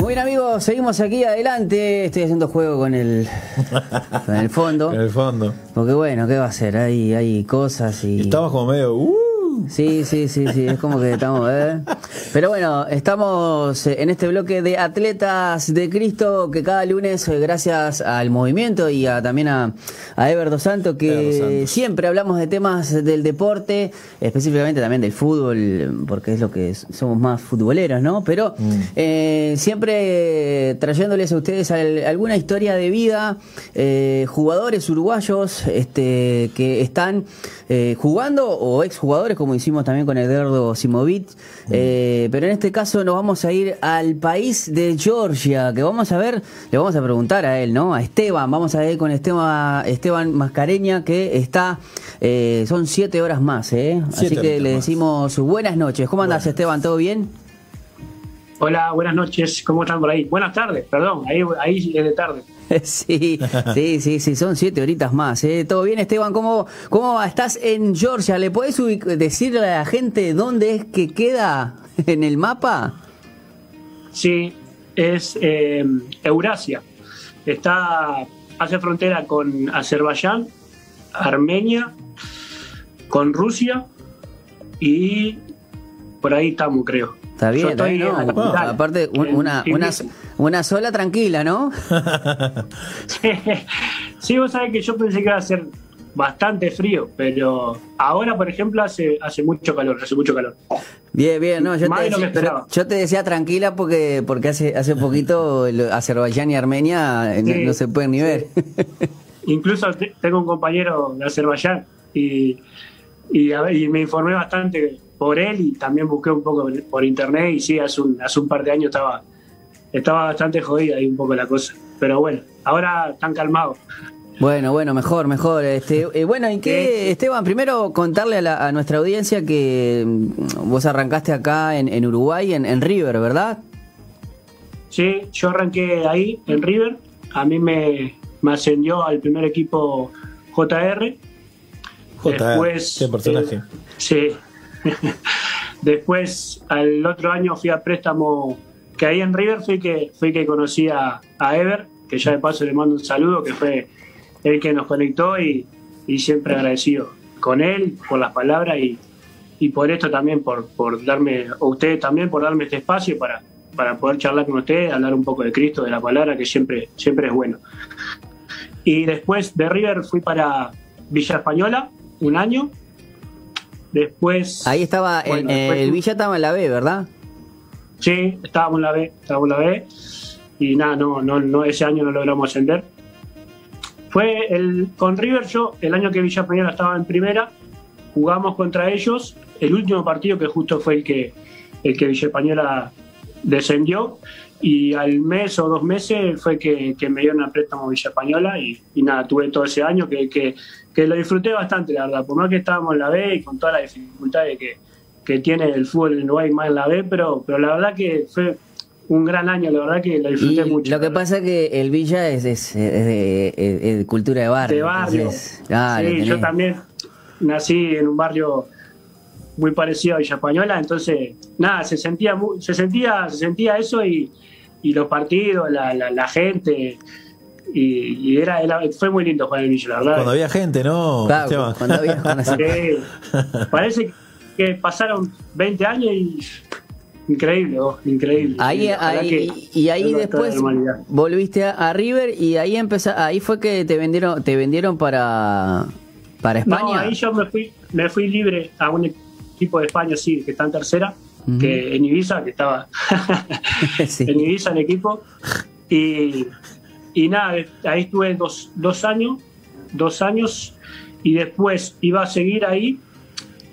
Muy bien amigos, seguimos aquí adelante. Estoy haciendo juego con el, con el fondo. En el fondo. Porque bueno, ¿qué va a ser? Hay, hay cosas y... Estamos como medio. Uh, Sí, sí, sí, sí, es como que estamos... ¿eh? Pero bueno, estamos en este bloque de Atletas de Cristo que cada lunes, eh, gracias al movimiento y a, también a, a Ever Dos Santos, que siempre hablamos de temas del deporte, específicamente también del fútbol, porque es lo que es- somos más futboleros, ¿no? Pero eh, siempre trayéndoles a ustedes al- alguna historia de vida, eh, jugadores uruguayos este, que están eh, jugando o exjugadores, como hicimos también con Eduardo Simovic. Eh, pero en este caso nos vamos a ir al país de Georgia, que vamos a ver, le vamos a preguntar a él, ¿no? A Esteban, vamos a ir con Esteban, Esteban Mascareña, que está, eh, son siete horas más, ¿eh? Así que le decimos buenas noches. ¿Cómo andas, Esteban? ¿Todo bien? Hola, buenas noches, ¿cómo están por ahí? Buenas tardes, perdón, ahí, ahí es de tarde. Sí, sí, sí, sí, son siete horitas más. ¿eh? ¿Todo bien, Esteban? ¿Cómo, ¿Cómo va? estás en Georgia? ¿Le podés decirle a la gente dónde es que queda en el mapa? Sí, es eh, Eurasia. Está, hace frontera con Azerbaiyán, Armenia, con Rusia y por ahí estamos, creo. Está bien, Yo está estoy bien, en la ¿no? capital, Aparte, un- una, una, una sola tranquila, ¿no? sí, vos sabés que yo pensé que iba a ser bastante frío, pero ahora, por ejemplo, hace, hace mucho calor, hace mucho calor. Bien, bien, no, yo Más te, de decía, yo te decía tranquila porque porque hace hace poquito Azerbaiyán y Armenia eh, no- se pueden ni ver. Incluso te- tengo un compañero de Azerbaiyán y, y, a ver, y me informé bastante por él y también busqué un poco por internet y sí, hace un, hace un par de años estaba, estaba bastante jodida ahí un poco la cosa. Pero bueno, ahora están calmados. Bueno, bueno, mejor, mejor. Este, eh, bueno, ¿y qué. Esteban? Primero contarle a, la- a nuestra audiencia que mm, vos arrancaste acá en, en Uruguay, en, en River, ¿verdad? Sí, yo arranqué ahí en River, a mí me, me ascendió al primer equipo JR. JR, Después, qué personaje. eh, sí. Después, al otro año fui a préstamo, que ahí en River fui que, fui que conocí a, a Ever, que ya de paso le mando un saludo, que fue el que nos conectó y, y siempre agradecido con él por las palabras y, y por esto también, por, por darme, a ustedes también por darme este espacio para, para poder charlar con ustedes, hablar un poco de Cristo, de la palabra, que siempre, siempre es bueno. Y después de River fui para Villa Española, un año. Después. Ahí estaba, Bueno, después el Villa estaba en la B, ¿verdad? Sí, estábamos en la B, estábamos en la B. Y nada, no, no, no, ese año no logramos ascender. Fue el, con River yo, el año que Villa Española estaba en primera, jugamos contra ellos, el último partido que justo fue el que, el que Villa Española descendió, y al mes o dos meses fue que, que me dieron a préstamo Villa Española, y, y nada, tuve todo ese año que, que, que lo disfruté bastante, la verdad, por más que estábamos en la B y con todas las dificultades que, que tiene el fútbol en Uruguay más en la B, pero, pero la verdad que fue un gran año, la verdad que lo Y disfruté mucho. lo que pasa es que el Villa es, es, es de es- es de cultura de barrio. de barrio. entonces, sí, yo también nací en un barrio muy parecido a Villa Española, entonces nada, se sentía se sentía se sentía eso y, y los partidos, la, la, la gente y, y era, era- fue muy lindo jugar en el Villa, la verdad. Cuando había gente, ¿no? Claro, cuando había- cuando Sí. parece que pasaron 20 años y increíble, oh, increíble. Ahí, Sí, ahí- y ahí después volviste a, a River y ahí empeza, ahí fue que te vendieron, te vendieron para, para España. No, ahí yo me fui, me fui libre a un equipo de España, sí, que está en tercera, que en Ibiza, que estaba Sí. en Ibiza el equipo. Y, y nada, ahí estuve dos, dos años, dos años, y después iba a seguir ahí,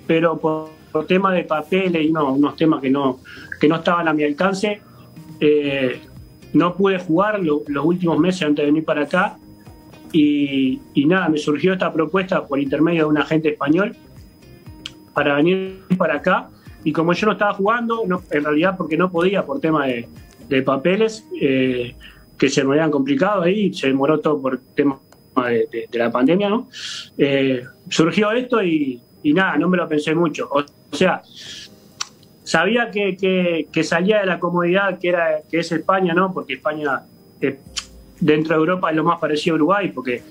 pero por, por tema de papeles y no, unos temas que no, que no estaban a mi alcance, eh, no pude jugar lo- los últimos meses antes de venir para acá. Y, y nada, me surgió esta propuesta por intermedio de un agente español para venir para acá. Y como yo no estaba jugando, no, en realidad porque no podía por tema de, de papeles, eh, que se me habían complicado ahí, se demoró todo por tema de, de- de la pandemia, ¿no? Eh, surgió esto y, y nada, no me lo pensé mucho. O sea, sabía que, que, que salía de la comodidad que era que es España, ¿no? Porque España eh, dentro de Europa es lo más parecido a Uruguay, porque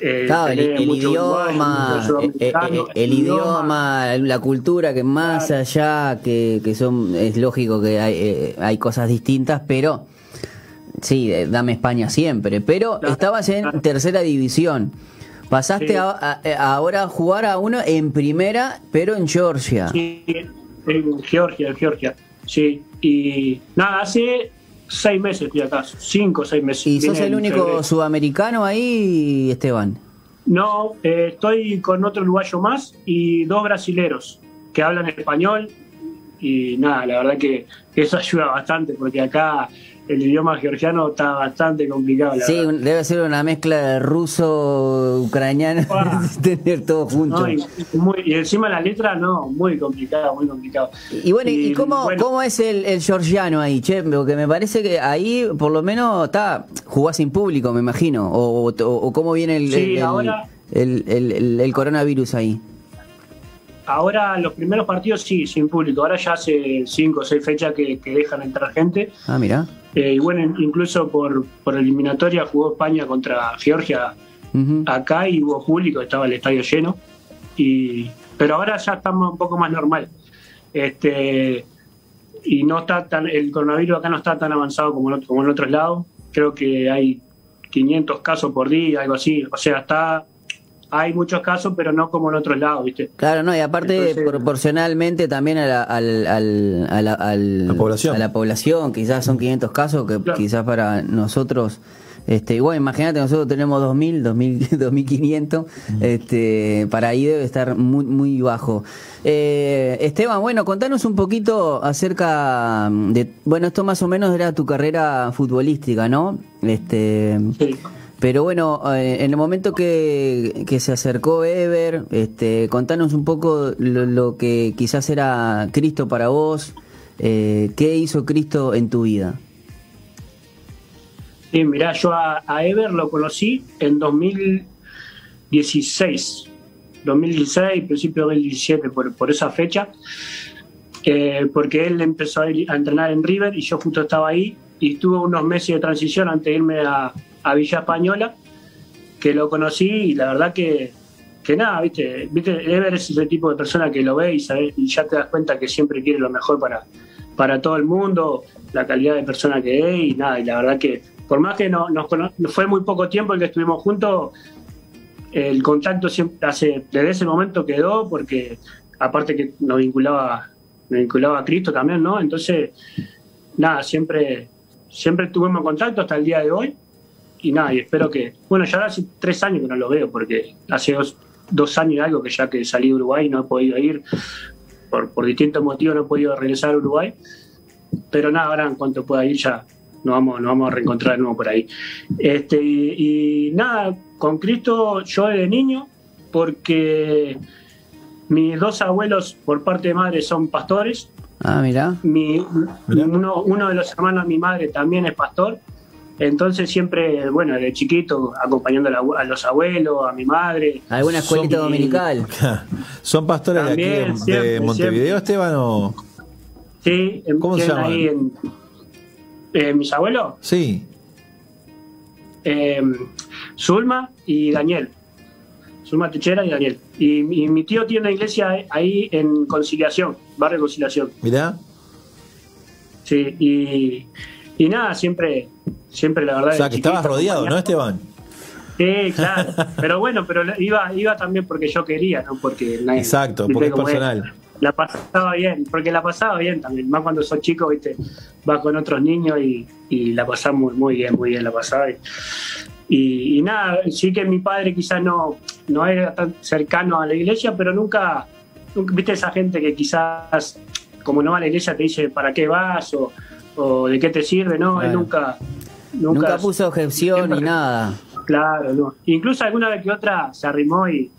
eh, Claro, el, tenés el mucho idioma, eh, el idioma, la cultura, que más Claro. allá, que, que son, es lógico que hay, hay cosas distintas, pero sí, eh, dame España siempre. Pero Claro, estabas en claro. tercera división. Pasaste Sí. a- a- a- ahora a jugar a uno en primera, pero en Georgia. Sí, en Georgia, en Georgia. Sí, y nada, hace seis meses estoy acá, cinco o seis meses. ¿Y sos el único febrero. sudamericano ahí, Esteban? No, eh, estoy con otro uruguayo más y dos brasileros que hablan español y nada, la verdad que eso ayuda bastante porque acá el idioma georgiano está bastante complicado. La Sí, verdad. debe ser una mezcla de ruso, ucraniano, Ah. tener todo junto. No, y, muy- y encima la letra, no, muy complicado, muy complicado. Y bueno, ¿y Y, cómo, bueno. cómo es el, el georgiano ahí, che? Porque me parece que ahí por lo menos está jugás sin público, me imagino. O, o- o cómo viene el, Sí, el- el- ahora- el- el- el- el coronavirus ahí. Ahora los primeros partidos sí, sin público. Ahora ya hace cinco o seis fechas que, que dejan entrar gente. Ah, mira. Eh, y bueno, incluso por, por eliminatoria jugó España contra Georgia acá y hubo público, estaba el estadio lleno. Y, pero ahora ya estamos un poco más normal. Este, y no está tan, el coronavirus acá no está tan avanzado como en, otro- como en otros lados. Creo que hay 500 casos por día, algo así. O sea, está hay muchos casos, pero no como en otros lados, ¿viste? Claro, no, y aparte Entonces- proporcionalmente también a la, al- al- a la, al- La población. a la población, quizás son 500 casos que Claro. quizás para nosotros, este, igual imagínate, nosotros tenemos 2.000, 2.000 2.500, este, para ahí debe estar muy, muy bajo. Eh, Esteban, bueno, contanos un poquito acerca de, bueno, esto más o menos era tu carrera futbolística, ¿no? Este, Sí. Pero bueno, eh, en el momento que, se acercó Ever, este, contanos un poco lo, que quizás era Cristo para vos, eh, qué hizo Cristo en tu vida. Sí, mirá, yo a, a Ever lo conocí en 2016, 2016, principio del 2017, por, por esa fecha, eh, porque él empezó a, ir a entrenar en River y yo justo estaba ahí y tuve unos meses de transición antes de irme a, a Villa Española, que lo conocí y la verdad que, que nada, viste, viste, Ever es ese tipo de persona que lo ve y, sabe- y ya te das cuenta que siempre quiere lo mejor para, para todo el mundo, la calidad de persona que es y nada, y la verdad que por más que no, nos fue muy poco tiempo el que estuvimos juntos, el contacto siempre hace, desde ese momento quedó porque aparte que nos vinculaba, nos vinculaba a Cristo también, ¿no? Entonces, nada, siempre, siempre tuvimos contacto hasta el día de hoy y nada, y espero que, bueno, ya hace tres años que no lo veo porque hace dos, dos años y algo que ya que salí de Uruguay no he podido ir, por, por distintos motivos no he podido regresar a Uruguay, pero nada, ahora en cuanto pueda ir ya nos vamos, nos vamos a reencontrar de nuevo por ahí. Este, y, y nada, con Cristo yo desde niño, porque mis dos abuelos por parte de madre son pastores, Ah, mira. mi, Mirá. uno, uno de los hermanos de mi madre también es pastor, entonces siempre, bueno, de chiquito, acompañando a, la- a los abuelos, a mi madre. ¿Alguna escuelita Son- dominical? ¿Son pastores de aquí de, También, siempre, de Montevideo, siempre. Esteban? O... Sí, en- ¿Cómo se llaman? ahí en- eh, mis abuelos, Sí. eh, Zulma y Daniel. Zulma Techera y Daniel. Y, y mi tío tiene una iglesia ahí en Conciliación, Barrio Conciliación. Mirá. Sí, y, y nada, siempre, siempre la verdad. O sea, que estabas rodeado, ¿no. Esteban? Sí, claro. Pero bueno, pero iba, iba también porque yo quería, no porque nadie. Exacto, porque es personal. La pasaba bien, porque la pasaba bien también. Más cuando sos chico, viste, vas con otros niños y, y la pasás muy, muy bien, muy bien la pasaba. Y, y, y nada, sí que mi padre quizás no, no era tan cercano a la iglesia, pero nunca, nunca- viste esa gente que quizás, como no va a la iglesia, te dice para qué vas o, o de qué te sirve, ¿no? Él nunca, Nunca, nunca, puso objeción siempre- ni nada. Claro, no. Incluso alguna vez que otra se arrimó y,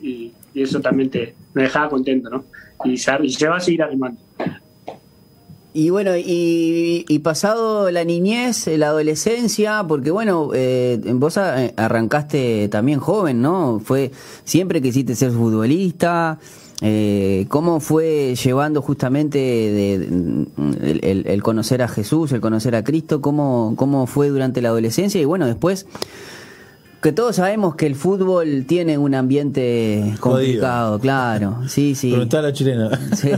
y, y eso también te me dejaba contento, ¿no? Y se, y se va a seguir arrimando. Y bueno, y, y pasado la niñez, la adolescencia, porque bueno, eh, vos a- arrancaste también joven, ¿no? Fue siempre quisiste ser futbolista, eh, ¿cómo fue llevando justamente de, el, conocer a Jesús, el conocer a Cristo? ¿Cómo, ¿Cómo fue durante la adolescencia? Y bueno, después que todos sabemos que el fútbol tiene un ambiente complicado, claro. Sí, sí. Preguntar a la chilena. Sí.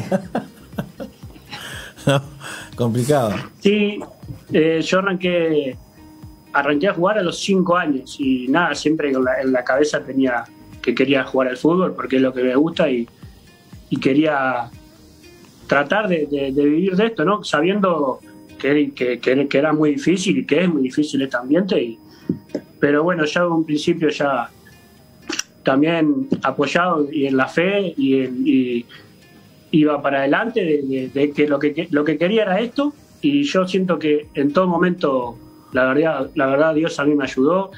complicado. Sí, eh, yo arranqué, arranqué a jugar a los cinco años y nada, siempre en la, cabeza tenía que quería jugar al fútbol porque es lo que me gusta y, quería tratar de, vivir de esto, ¿no? Sabiendo que, que, era muy difícil y que es muy difícil este ambiente y pero bueno, ya en un principio ya también apoyado y en la fe y, iba para adelante de, que, lo que lo que quería era esto y yo siento que en todo momento la verdad la verdad Dios a mí me ayudó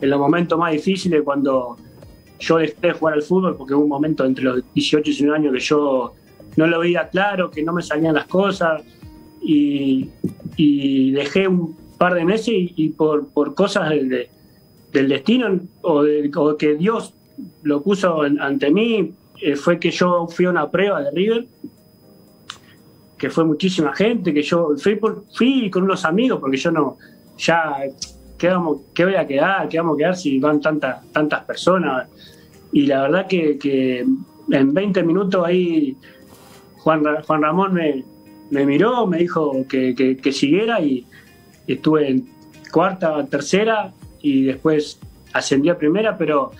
en los momentos más difíciles cuando yo dejé de jugar al fútbol porque hubo un momento entre los 18 y 19 años que yo no lo veía claro que no me salían las cosas y, dejé un par de meses y, por, cosas de, del destino o, de, que Dios lo puso ante mí eh, fue que yo fui a una prueba de River, que fue muchísima gente, que yo fui, por, fui con unos amigos, porque yo no, ya, ¿qué, vamos, qué voy a quedar? ¿Qué vamos a quedar si van tantas, tantas personas? Y la verdad que, en 20 minutos ahí Juan, Juan Ramón me, me miró, me dijo que, que siguiera y estuve en cuarta, tercera, y después ascendí a primera, pero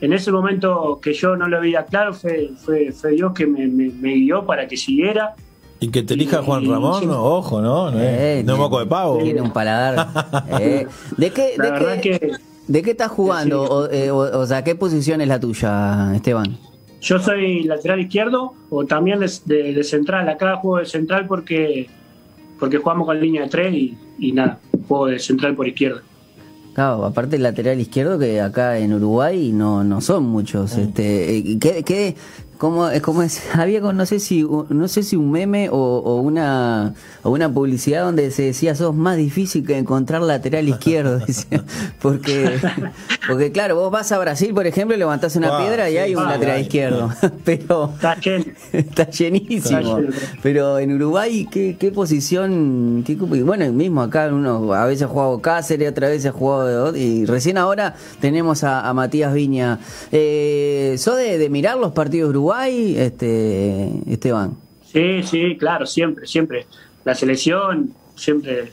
en ese momento que yo no lo veía claro, fue, fue, fue Dios que me, me, guió para que siguiera. Y que te elija Juan Ramón, ojo, ¿no? No, eh, moco de pavo. Tiene un paladar. Eh, ¿De qué, de qué, ¿De qué estás jugando? Eh, o, o, sea, ¿qué posición es la tuya, Esteban? Yo soy lateral izquierdo o también de, de, central. Acá juego de central porque, porque jugamos con línea de tres y, y nada, juego de central por izquierda. Claro, aparte el lateral izquierdo que acá en Uruguay no, no son muchos. Este, ¿qué, qué, como, como es, había no sé si no sé si un meme o, una o una publicidad donde se decía sos más difícil que encontrar lateral izquierdo porque porque claro vos vas a Brasil por ejemplo y levantás una piedra y hay un lateral izquierdo. Pero está, llenísimo. Pero en Uruguay qué, qué posición bueno mismo acá uno a veces ha jugado Cáceres otra vez ha jugado y recién ahora tenemos a, Matías Viña. Eh, ¿sos de, de mirar los partidos uruguayos Uruguay, este, Esteban? Sí, sí, claro, siempre, siempre. La selección, siempre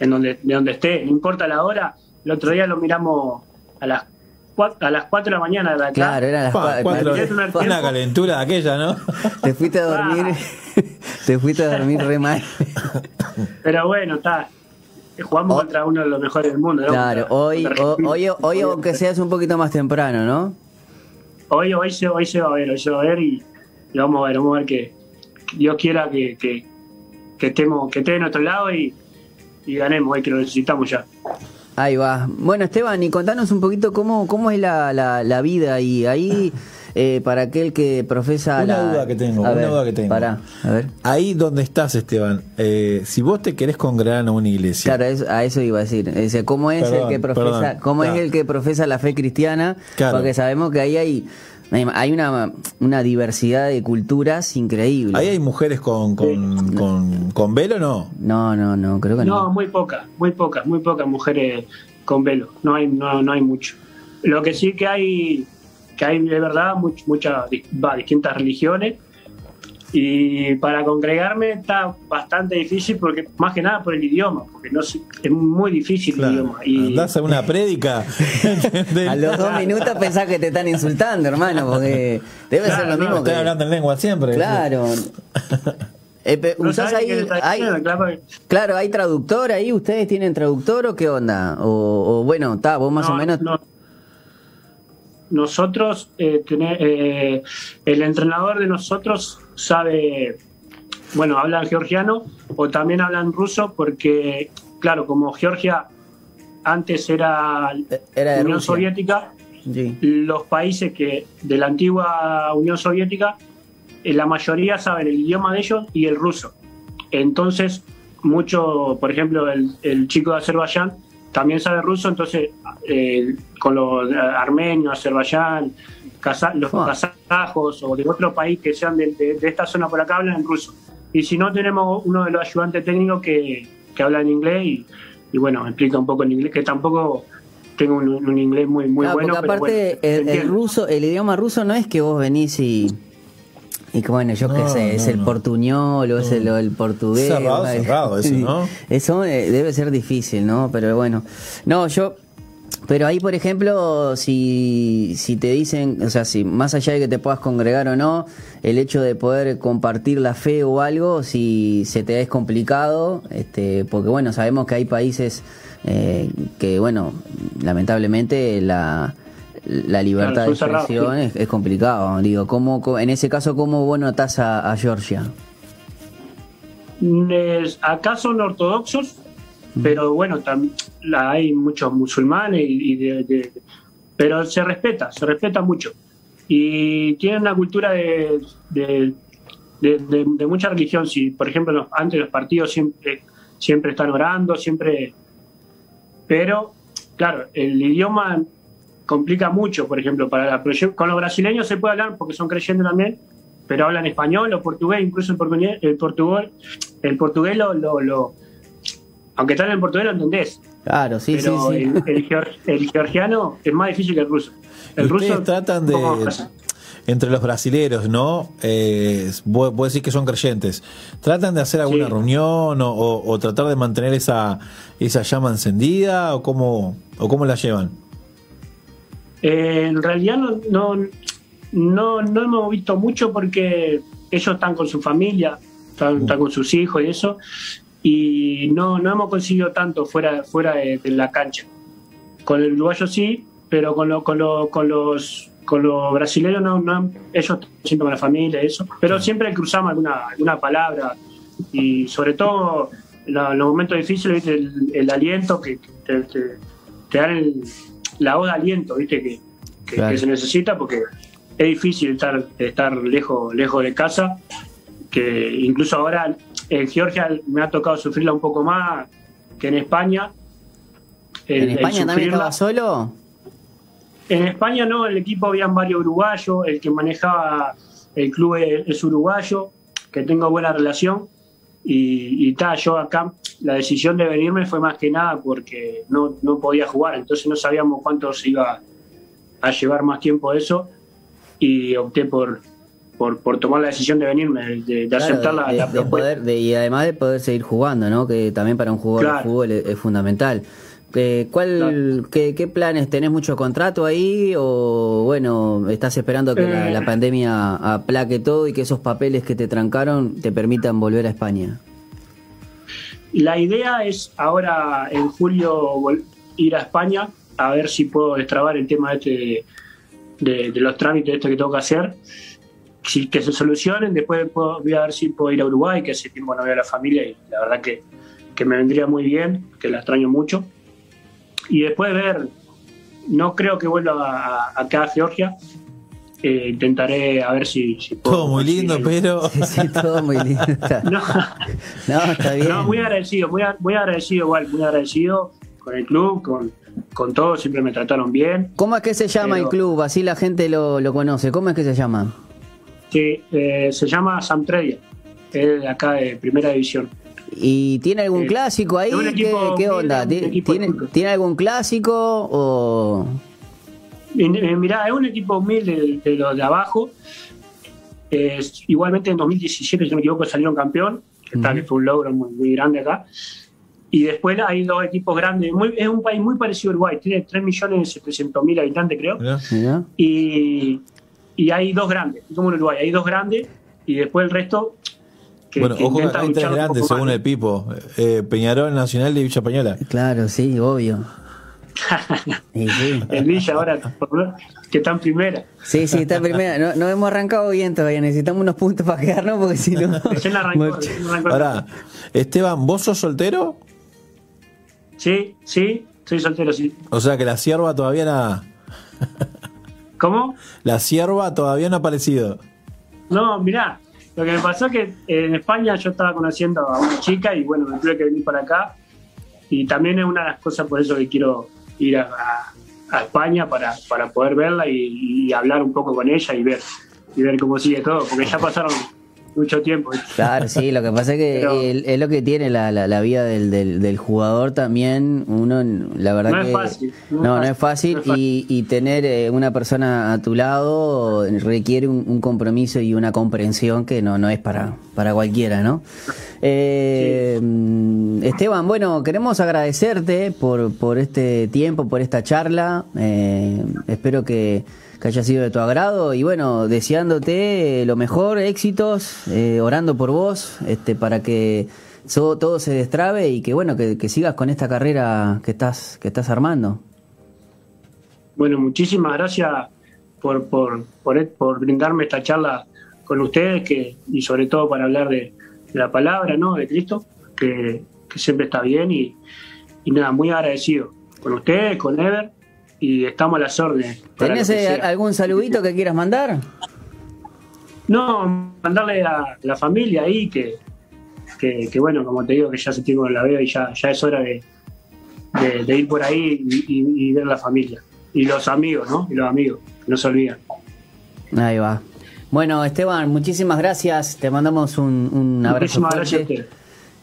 en donde, de donde esté, no importa la hora. El otro día lo miramos a las a las 4 de la mañana de acá. Claro, era las 4. Una calentura aquella, ¿no? Te fuiste a dormir, te fuiste a dormir re mal. Pero bueno, está. Jugamos contra uno de los mejores del mundo. Claro, hoy, hoy, hoy, aunque seas un poquito más temprano, ¿no? Hoy, hoy, se, hoy se va a ver, hoy se va a ver y, vamos a ver, vamos a ver que, Dios quiera que, que, estemos, que esté de nuestro lado y, ganemos, hoy que lo necesitamos ya. Ahí va. Bueno, Esteban, y contanos un poquito cómo, cómo es la, la, vida y ahí eh, para aquel que profesa una duda que tengo, una duda que tengo. Para, a ver. Ahí donde estás, Esteban, eh, si vos te querés congregar en una iglesia. Claro, a eso iba a decir. ¿Cómo es el que profesa, cómo es el que profesa la fe cristiana? Porque sabemos que ahí hay hay una, una diversidad de culturas increíble. ¿Ahí hay mujeres con, con, con, velo o no? No, no, no, creo que no. No, muy pocas, muy pocas, muy pocas mujeres con velo. No hay, no, no hay mucho. Lo que sí que hay, que hay de verdad muchas, distintas religiones y para congregarme está bastante difícil porque más que nada por el idioma, porque no es muy difícil el idioma. Y, Andás a una prédica. a los dos minutos pensás que te están insultando, hermano, porque debe ser lo mismo. Estoy hablando en lengua siempre. Claro. Eh, ahí, claro, hay traductor ahí, ¿ustedes tienen traductor o qué onda? O, bueno, está, vos más o menos nosotros, eh, eh, el entrenador de nosotros sabe, bueno, hablan georgiano o también hablan ruso porque, claro, como Georgia antes era, era Unión Soviética, los países que de la antigua Unión Soviética, eh, la mayoría saben el idioma de ellos y el ruso. Entonces, mucho, por ejemplo, el, el chico de Azerbaiyán también sabe ruso, entonces eh, con los armenios, Azerbaiyán, los Ah. kazajos o de otro país que sean de, de- de esta zona por acá hablan en ruso. Y si no, tenemos uno de los ayudantes técnicos que, que habla en inglés y, y bueno, explica un poco en inglés, que tampoco tengo un, un inglés muy, muy bueno. porque pero aparte bueno, el, el ruso, el idioma ruso no es que vos venís y y que bueno, yo qué No, sé, es no, el no. portuñol o es el, o el portugués. Cerrado, ¿no? cerrado eso, ¿no? Eso eh, debe ser difícil, ¿no? Pero bueno, no, yo pero ahí, por ejemplo, si, si te dicen, o sea, si más allá de que te puedas congregar o no, el hecho de poder compartir la fe o algo, si se te es complicado, este, porque bueno, sabemos que hay países eh, que, bueno, lamentablemente la, la libertad Claro, de expresión es, es complicado. Digo, ¿cómo, en ese caso, ¿cómo vos notás a, a Georgia? Es- acá son ortodoxos, pero bueno, tam- la, hay muchos musulmanes, y, y de- de- pero se respeta, se respeta mucho. Y tienen una cultura de, de, de- mucha religión. Si, por ejemplo, antes los partidos siempre, siempre están orando, siempre... Pero, claro, el idioma complica mucho, por ejemplo, para la con los brasileños se puede hablar porque son creyentes también, pero hablan español o portugués, incluso el portugués, el portugués, el portugués lo, lo- lo- aunque tal en portugués lo entendés, Claro, sí, pero sí, sí. El, el geor- el georgiano es más difícil que el ruso. El ruso tratan de, entre los brasileros, ¿no? Eh, vos, vos decís que son creyentes. ¿Tratan de hacer alguna Sí. reunión o, o- o tratar de mantener esa, esa llama encendida o cómo, o cómo la llevan? Eh, en realidad no, no, no, no hemos visto mucho porque ellos están con su familia, están, están con sus hijos y eso, y no, no hemos conseguido tanto fuera, fuera de, de la cancha. Con el uruguayo sí, pero con, lo- con, lo- con los con los brasileños no, no ellos siempre con la familia y eso, pero siempre cruzamos alguna, alguna palabra y sobre todo la- los momentos difíciles. El, el aliento que que te, te- te dan el- la voz de aliento, ¿viste? Que, que- Claro. que se necesita porque es difícil estar, estar lejos, lejos de casa, que incluso ahora en Georgia me ha tocado sufrirla un poco más que en España. El- ¿En España también estaba solo? en España no, el equipo habían varios uruguayos, el que manejaba el club es, es uruguayo, que tengo buena relación. Y, y ta, yo acá, la decisión de venirme fue más que nada porque no, no podía jugar, entonces no sabíamos cuánto se iba a llevar más tiempo eso. Y opté por, por, por tomar la decisión de venirme, de, de Claro, aceptar la, de- la de propuesta. poder- de- y además de poder seguir jugando, ¿no? Que también para un jugador de fútbol es, es fundamental. Eh, ¿cuál, Claro. qué, qué planes? ¿Tenés mucho contrato ahí o bueno, estás esperando que la, Eh. la pandemia aplaque todo y que esos papeles que te trancaron te permitan volver a España? La idea es ahora en julio ir a España a ver si puedo destrabar el tema este de, de- de los trámites este que tengo que hacer. Si, que se solucionen, después puedo- voy a ver si puedo ir a Uruguay, que hace tiempo no veo a la familia y la verdad que, que me vendría muy bien, que la extraño mucho. Y después ver, no creo que vuelva a, a- acá a Georgia. Eh, intentaré a ver si, si puedo Todo muy lindo, pero... Sí, todo muy lindo. No. No, está bien. No, muy agradecido, muy, a- muy agradecido igual, muy agradecido con el club, con, con todo, siempre me trataron bien. ¿Cómo es que se llama Pero- el club? Así la gente lo, lo conoce. ¿Cómo es que se llama? Sí, eh, se llama Samtredia, es de acá de primera división. ¿Y tiene algún Eh, clásico ahí? ¿Qué, onda? grande, un ¿Ti- equipo de ¿Tiene. ¿Tiene algún clásico o...? Eh, mirá, es un equipo humilde de, de los de abajo. Es- igualmente en 2017, si no me equivoco, salieron campeón, que, está, Ujú. que fue un logro muy, muy grande acá. Y después hay dos equipos grandes. Muy- es un país muy parecido a Uruguay, tiene 3.700.000 habitantes, creo. Y, y hay dos grandes, como en Uruguay, hay dos grandes y después el resto que, Bueno, que ojo, hay tres grandes según el Pipo. Eh, Peñarol, Nacional y Villa Pañola. Claro, sí, obvio. Sí. El Villa ahora, por- que está en primera. Sí, sí, está en primera. No, no hemos arrancado bien todavía. Necesitamos unos puntos para quedarnos porque si no. Arrancó. Ahora, Esteban, ¿vos sos soltero? Sí, sí, soy soltero, sí. O sea que la sierva todavía nada. ¿Cómo? La sierva todavía no ha aparecido. No, mirá, lo que me pasó es que en España yo estaba conociendo a una chica y bueno, me tuve que venir para acá. Y también es una de las cosas por eso que quiero ir a España para, para poder verla y, y hablar un poco con ella y ver y ver cómo sigue todo, porque ya pasaron mucho tiempo. Claro, sí, lo que pasa es que Pero- el- es lo que tiene la, la, la vida del, del, del jugador también. Uno, la verdad No es que. fácil, no no, es no fácil. fácil, no es fácil. Y, y tener eh, una persona a tu lado requiere un, un compromiso y una comprensión que no, no es para, para cualquiera, ¿no? Eh, mm, Esteban, bueno, queremos agradecerte por, por este tiempo, por esta charla. Eh, espero que, que haya sido de tu agrado y bueno, deseándote lo mejor, éxitos, eh, orando por vos, este, para que so- todo se destrabe y que bueno, que, que sigas con esta carrera que estás, que estás armando. Bueno, muchísimas gracias por, por, por, por brindarme esta charla con ustedes que, y sobre todo para hablar de, de la palabra, ¿no? De Cristo, que, que siempre está bien y, y nada, muy agradecido con ustedes, con Ever y estamos a las órdenes. ¿Tenés eh, algún saludito que quieras mandar? No, mandarle a la familia ahí que, que, que, bueno, como te digo, que ya se tiene la veo y ya, ya es hora de, de, de ir por ahí y, y- y ver la familia. Y los amigos, ¿no? Y los amigos, no se olvidan. Ahí va. Bueno, Esteban, muchísimas gracias. Te mandamos un, un abrazo Muchísimas gracias a.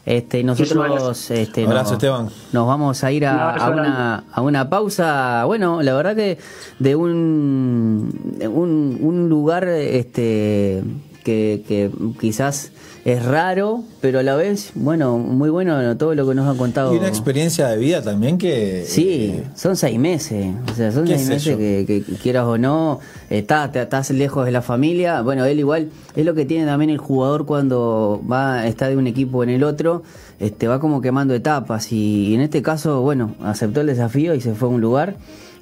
Este, nosotros gracias. este, Abrazo, nos, Esteban. nos vamos a ir a, a una, a una pausa. Bueno, la verdad que de un, de un, un lugar este, que, que quizás es raro, pero a la vez, bueno, muy bueno todo lo que nos ha contado. Y una experiencia de vida también que... Sí, eh, son seis meses. O sea, son ¿Qué seis meses que, quieras o no, estás, te- estás lejos de la familia. Bueno, él igual es lo que tiene también el jugador cuando va está de un equipo en el otro, este va como quemando etapas y, en este caso, bueno, aceptó el desafío y se fue a un lugar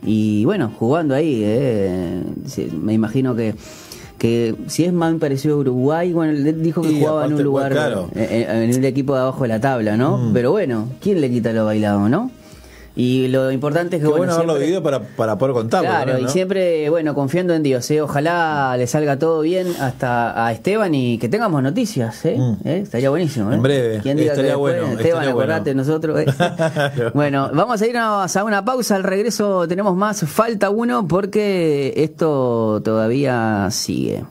y bueno, jugando ahí, eh, me imagino que que si es más parecido a Uruguay, bueno, él dijo que Y jugaba en un lugar, claro. eh, eh, en el equipo de abajo de la tabla, ¿no? Mm. Pero bueno, ¿quién le quita lo bailado, no? Y lo importante es que, Qué bueno, bueno haberlo vivido para, para poder contarlo. Claro, ¿no? y siempre, bueno, confiando en Dios, ¿eh? ojalá le salga todo bien hasta a Esteban y que tengamos noticias, ¿eh? Mm. ¿Eh? Estaría buenísimo, ¿eh? En breve, ¿Quién diga que estaría después, bueno, Esteban, estaría acordate nosotros. ¿eh? bueno, vamos a irnos a una pausa, al regreso tenemos más, falta uno porque esto todavía sigue.